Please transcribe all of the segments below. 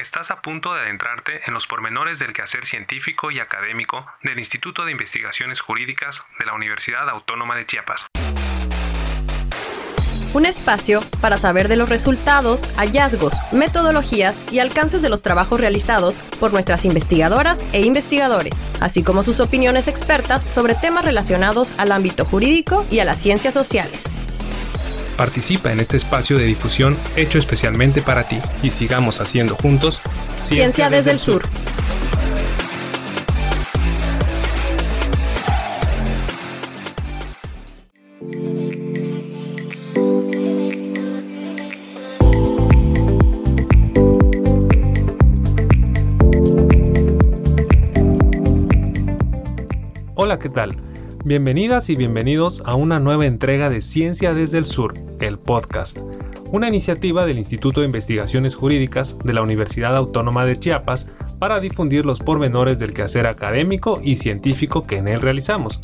estás a punto de adentrarte en los pormenores del quehacer científico y académico del Instituto de Investigaciones Jurídicas de la Universidad Autónoma de Chiapas. Un espacio para saber de los resultados, hallazgos, metodologías y alcances de los trabajos realizados por nuestras investigadoras e investigadores, así como sus opiniones expertas sobre temas relacionados al ámbito jurídico y a las ciencias sociales. Participa en este espacio de difusión hecho especialmente para ti y sigamos haciendo juntos Ciencia, desde, el sur. Hola, ¿qué tal? Bienvenidas y bienvenidos a una nueva entrega de Ciencia desde el Sur, el podcast, una iniciativa del Instituto de Investigaciones Jurídicas de la Universidad Autónoma de Chiapas para difundir los pormenores del quehacer académico y científico que en él realizamos.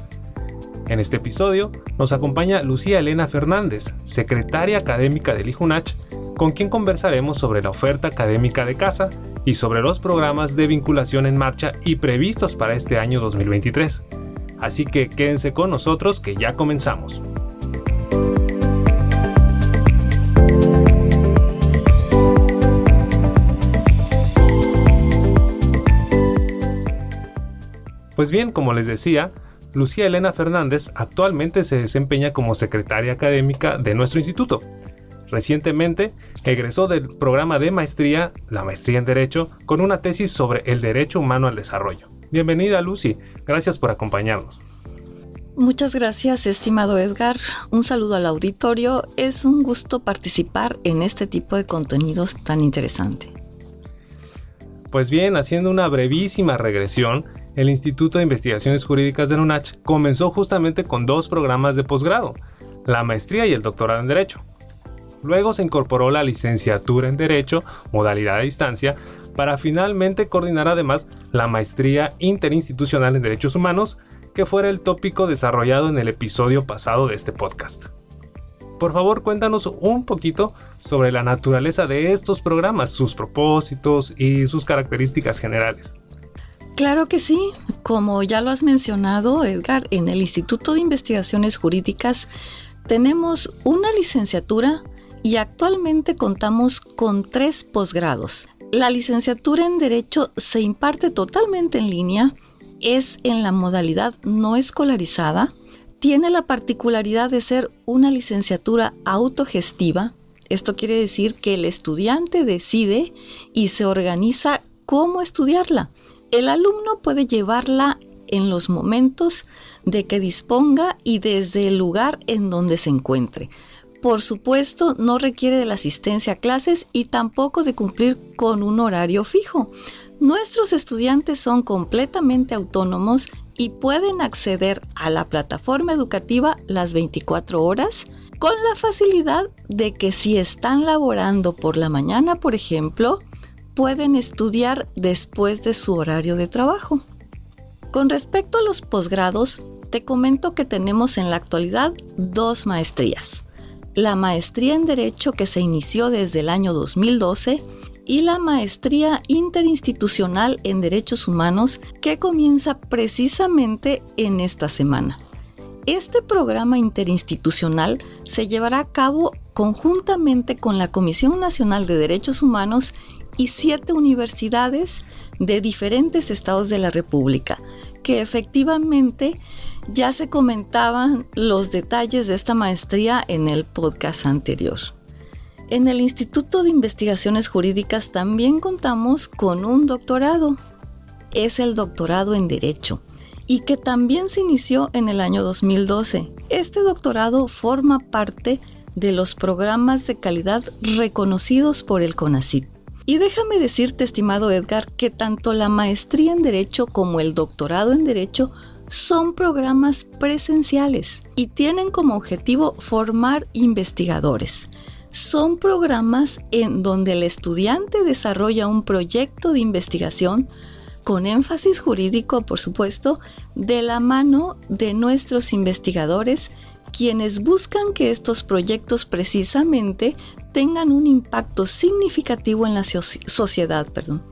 En este episodio nos acompaña Lucía Elena Fernández, secretaria académica del IJUNACH, con quien conversaremos sobre la oferta académica de casa y sobre los programas de vinculación en marcha y previstos para este año 2023. Así que quédense con nosotros que ya comenzamos. Pues bien, como les decía, Lucía Elena Fernández actualmente se desempeña como secretaria académica de nuestro instituto. Recientemente egresó del programa de maestría, la maestría en Derecho, con una tesis sobre el derecho humano al desarrollo. Bienvenida Lucy, gracias por acompañarnos. Muchas gracias, estimado Edgar. Un saludo al auditorio. Es un gusto participar en este tipo de contenidos tan interesante. Pues bien, haciendo una brevísima regresión, el Instituto de Investigaciones Jurídicas de UNACH comenzó justamente con dos programas de posgrado, la maestría y el doctorado en Derecho. Luego se incorporó la licenciatura en Derecho, modalidad a distancia, para finalmente coordinar además la maestría interinstitucional en derechos humanos, que fuera el tópico desarrollado en el episodio pasado de este podcast. Por favor, cuéntanos un poquito sobre la naturaleza de estos programas, sus propósitos y sus características generales. Claro que sí. Como ya lo has mencionado, Edgar, en el Instituto de Investigaciones Jurídicas tenemos una licenciatura y actualmente contamos con tres posgrados. La licenciatura en Derecho se imparte totalmente en línea, es en la modalidad no escolarizada, tiene la particularidad de ser una licenciatura autogestiva. Esto quiere decir que el estudiante decide y se organiza cómo estudiarla. El alumno puede llevarla en los momentos de que disponga y desde el lugar en donde se encuentre. Por supuesto, no requiere de la asistencia a clases y tampoco de cumplir con un horario fijo. Nuestros estudiantes son completamente autónomos y pueden acceder a la plataforma educativa las 24 horas con la facilidad de que si están laborando por la mañana, por ejemplo, pueden estudiar después de su horario de trabajo. Con respecto a los posgrados, te comento que tenemos en la actualidad dos maestrías la maestría en Derecho que se inició desde el año 2012 y la maestría interinstitucional en Derechos Humanos que comienza precisamente en esta semana. Este programa interinstitucional se llevará a cabo conjuntamente con la Comisión Nacional de Derechos Humanos y siete universidades de diferentes estados de la República, que efectivamente ya se comentaban los detalles de esta maestría en el podcast anterior. En el Instituto de Investigaciones Jurídicas también contamos con un doctorado. Es el doctorado en Derecho y que también se inició en el año 2012. Este doctorado forma parte de los programas de calidad reconocidos por el CONACYT. Y déjame decirte, estimado Edgar, que tanto la maestría en Derecho como el doctorado en Derecho son programas presenciales y tienen como objetivo formar investigadores. Son programas en donde el estudiante desarrolla un proyecto de investigación con énfasis jurídico, por supuesto, de la mano de nuestros investigadores, quienes buscan que estos proyectos precisamente tengan un impacto significativo en la sociedad. Perdón.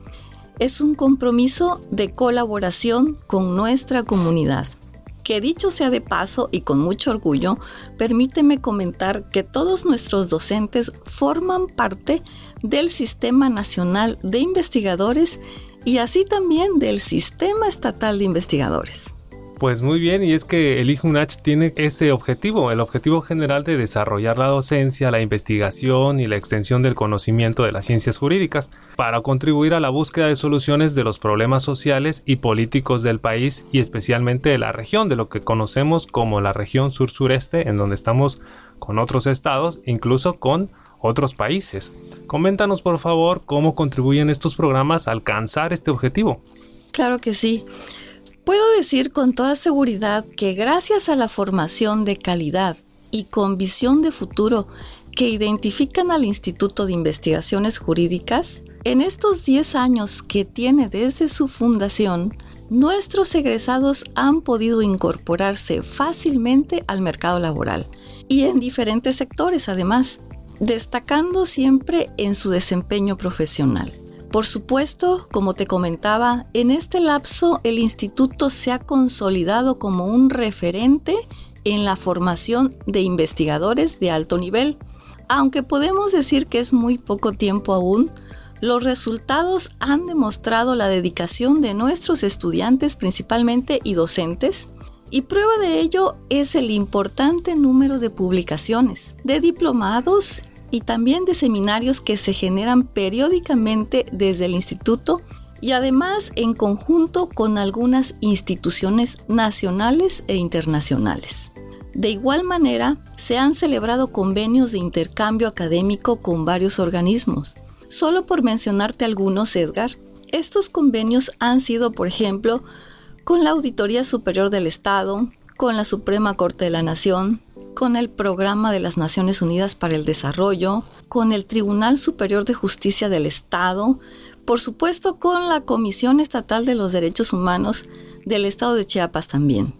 Es un compromiso de colaboración con nuestra comunidad. Que dicho sea de paso y con mucho orgullo, permíteme comentar que todos nuestros docentes forman parte del Sistema Nacional de Investigadores y así también del Sistema Estatal de Investigadores. Pues muy bien, y es que el IJUNACH tiene ese objetivo, el objetivo general de desarrollar la docencia, la investigación y la extensión del conocimiento de las ciencias jurídicas, para contribuir a la búsqueda de soluciones de los problemas sociales y políticos del país y especialmente de la región, de lo que conocemos como la región sur-sureste, en donde estamos con otros estados, incluso con otros países. Coméntanos por favor cómo contribuyen estos programas a alcanzar este objetivo. Claro que sí. Puedo decir con toda seguridad que gracias a la formación de calidad y con visión de futuro que identifican al Instituto de Investigaciones Jurídicas, en estos 10 años que tiene desde su fundación, nuestros egresados han podido incorporarse fácilmente al mercado laboral y en diferentes sectores además, destacando siempre en su desempeño profesional. Por supuesto, como te comentaba, en este lapso el instituto se ha consolidado como un referente en la formación de investigadores de alto nivel. Aunque podemos decir que es muy poco tiempo aún, los resultados han demostrado la dedicación de nuestros estudiantes principalmente y docentes, y prueba de ello es el importante número de publicaciones, de diplomados y también de seminarios que se generan periódicamente desde el instituto y además en conjunto con algunas instituciones nacionales e internacionales. De igual manera, se han celebrado convenios de intercambio académico con varios organismos. Solo por mencionarte algunos, Edgar, estos convenios han sido, por ejemplo, con la Auditoría Superior del Estado, con la Suprema Corte de la Nación, con el Programa de las Naciones Unidas para el Desarrollo, con el Tribunal Superior de Justicia del Estado, por supuesto con la Comisión Estatal de los Derechos Humanos del Estado de Chiapas también.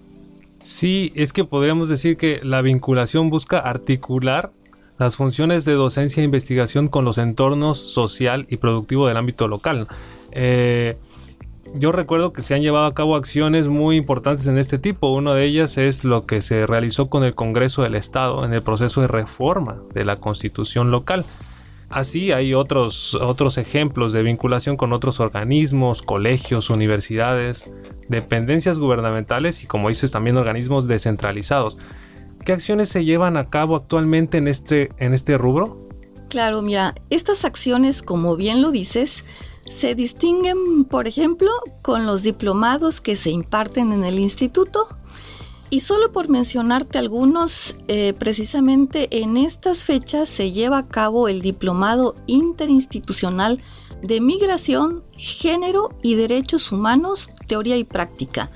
Sí, es que podríamos decir que la vinculación busca articular las funciones de docencia e investigación con los entornos social y productivo del ámbito local. Eh, yo recuerdo que se han llevado a cabo acciones muy importantes en este tipo. Una de ellas es lo que se realizó con el Congreso del Estado en el proceso de reforma de la constitución local. Así hay otros, otros ejemplos de vinculación con otros organismos, colegios, universidades, dependencias gubernamentales y como dices también organismos descentralizados. ¿Qué acciones se llevan a cabo actualmente en este, en este rubro? Claro, mira, estas acciones, como bien lo dices, se distinguen, por ejemplo, con los diplomados que se imparten en el instituto. Y solo por mencionarte algunos, eh, precisamente en estas fechas se lleva a cabo el Diplomado Interinstitucional de Migración, Género y Derechos Humanos, Teoría y Práctica.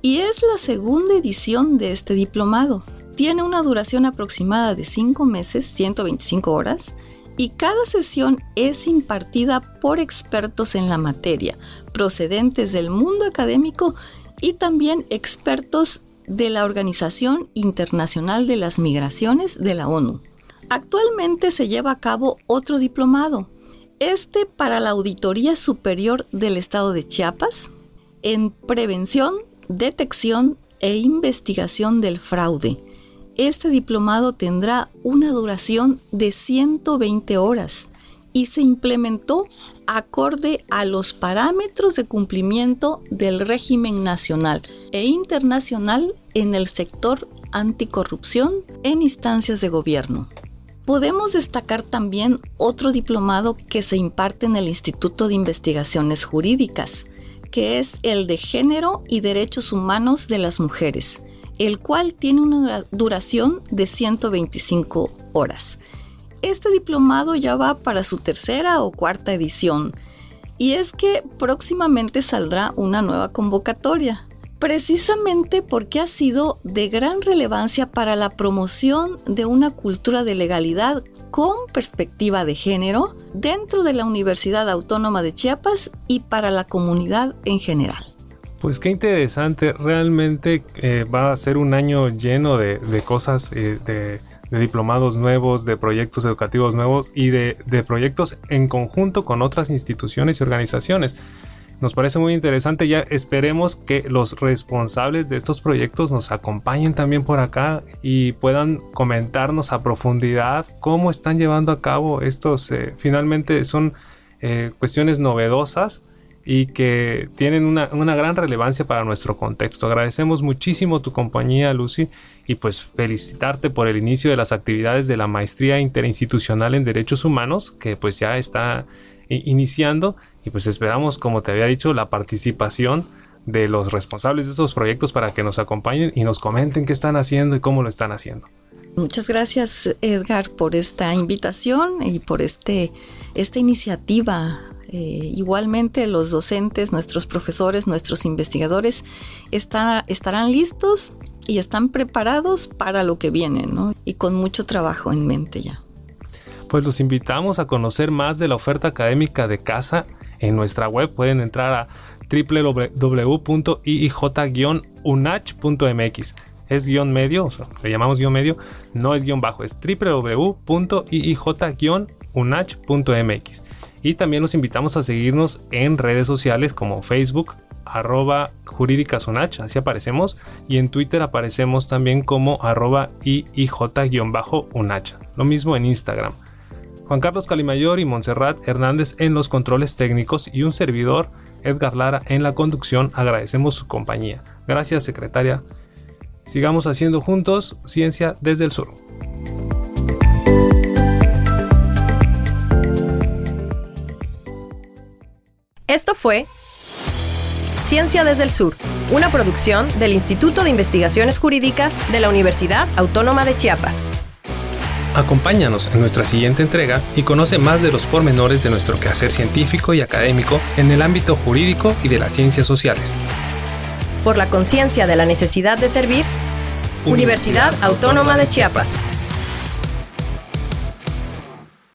Y es la segunda edición de este diplomado. Tiene una duración aproximada de 5 meses, 125 horas, y cada sesión es impartida por expertos en la materia, procedentes del mundo académico y también expertos de la Organización Internacional de las Migraciones de la ONU. Actualmente se lleva a cabo otro diplomado, este para la Auditoría Superior del Estado de Chiapas, en prevención, detección e investigación del fraude este diplomado tendrá una duración de 120 horas y se implementó acorde a los parámetros de cumplimiento del régimen nacional e internacional en el sector anticorrupción en instancias de gobierno. Podemos destacar también otro diplomado que se imparte en el Instituto de Investigaciones Jurídicas, que es el de Género y Derechos Humanos de las Mujeres, el cual tiene una duración de 125 horas. Este diplomado ya va para su tercera o cuarta edición y es que próximamente saldrá una nueva convocatoria, precisamente porque ha sido de gran relevancia para la promoción de una cultura de legalidad con perspectiva de género dentro de la Universidad Autónoma de Chiapas y para la comunidad en general. Pues qué interesante, realmente eh, va a ser un año lleno de, cosas, eh, de, diplomados nuevos, de proyectos educativos nuevos y de, de proyectos en conjunto con otras instituciones y organizaciones. Nos parece muy interesante, ya esperemos que los responsables de estos proyectos nos acompañen también por acá y puedan comentarnos a profundidad cómo están llevando a cabo estos, eh, finalmente son cuestiones novedosas y que tienen una, gran relevancia para nuestro contexto. Agradecemos muchísimo tu compañía, Lucy, y pues felicitarte por el inicio de las actividades de la Maestría Interinstitucional en Derechos Humanos, que pues ya está iniciando y pues esperamos, como te había dicho, la participación de los responsables de estos proyectos para que nos acompañen y nos comenten qué están haciendo y cómo lo están haciendo. Muchas gracias Edgar por esta invitación y por este, esta iniciativa. Eh, igualmente los docentes, nuestros profesores, nuestros investigadores está, estarán listos y están preparados para lo que viene, ¿no? Y con mucho trabajo en mente ya pues los invitamos a conocer más de la oferta académica de casa en nuestra web. Pueden entrar a www.iij-unach.mx. Es guion medio, le llamamos guion medio, no es guion bajo, es www.iij-unach.mx. Y también los invitamos a seguirnos en redes sociales como Facebook, arroba jurídicasunach, así aparecemos, y en Twitter aparecemos también como arroba iij-unach. Lo mismo en Instagram. Juan Carlos Calimayor y Montserrat Hernández en los controles técnicos y un servidor, Edgar Lara, en la conducción. Agradecemos su compañía. Gracias, secretaria. Sigamos haciendo juntos ciencia desde el sur. Fue Ciencia desde el Sur, una producción del Instituto de Investigaciones Jurídicas de la Universidad Autónoma de Chiapas. Acompáñanos en nuestra siguiente entrega y conoce más de los pormenores de nuestro quehacer científico y académico en el ámbito jurídico y de las ciencias sociales. Por la conciencia de la necesidad de servir, Universidad Autónoma de Chiapas.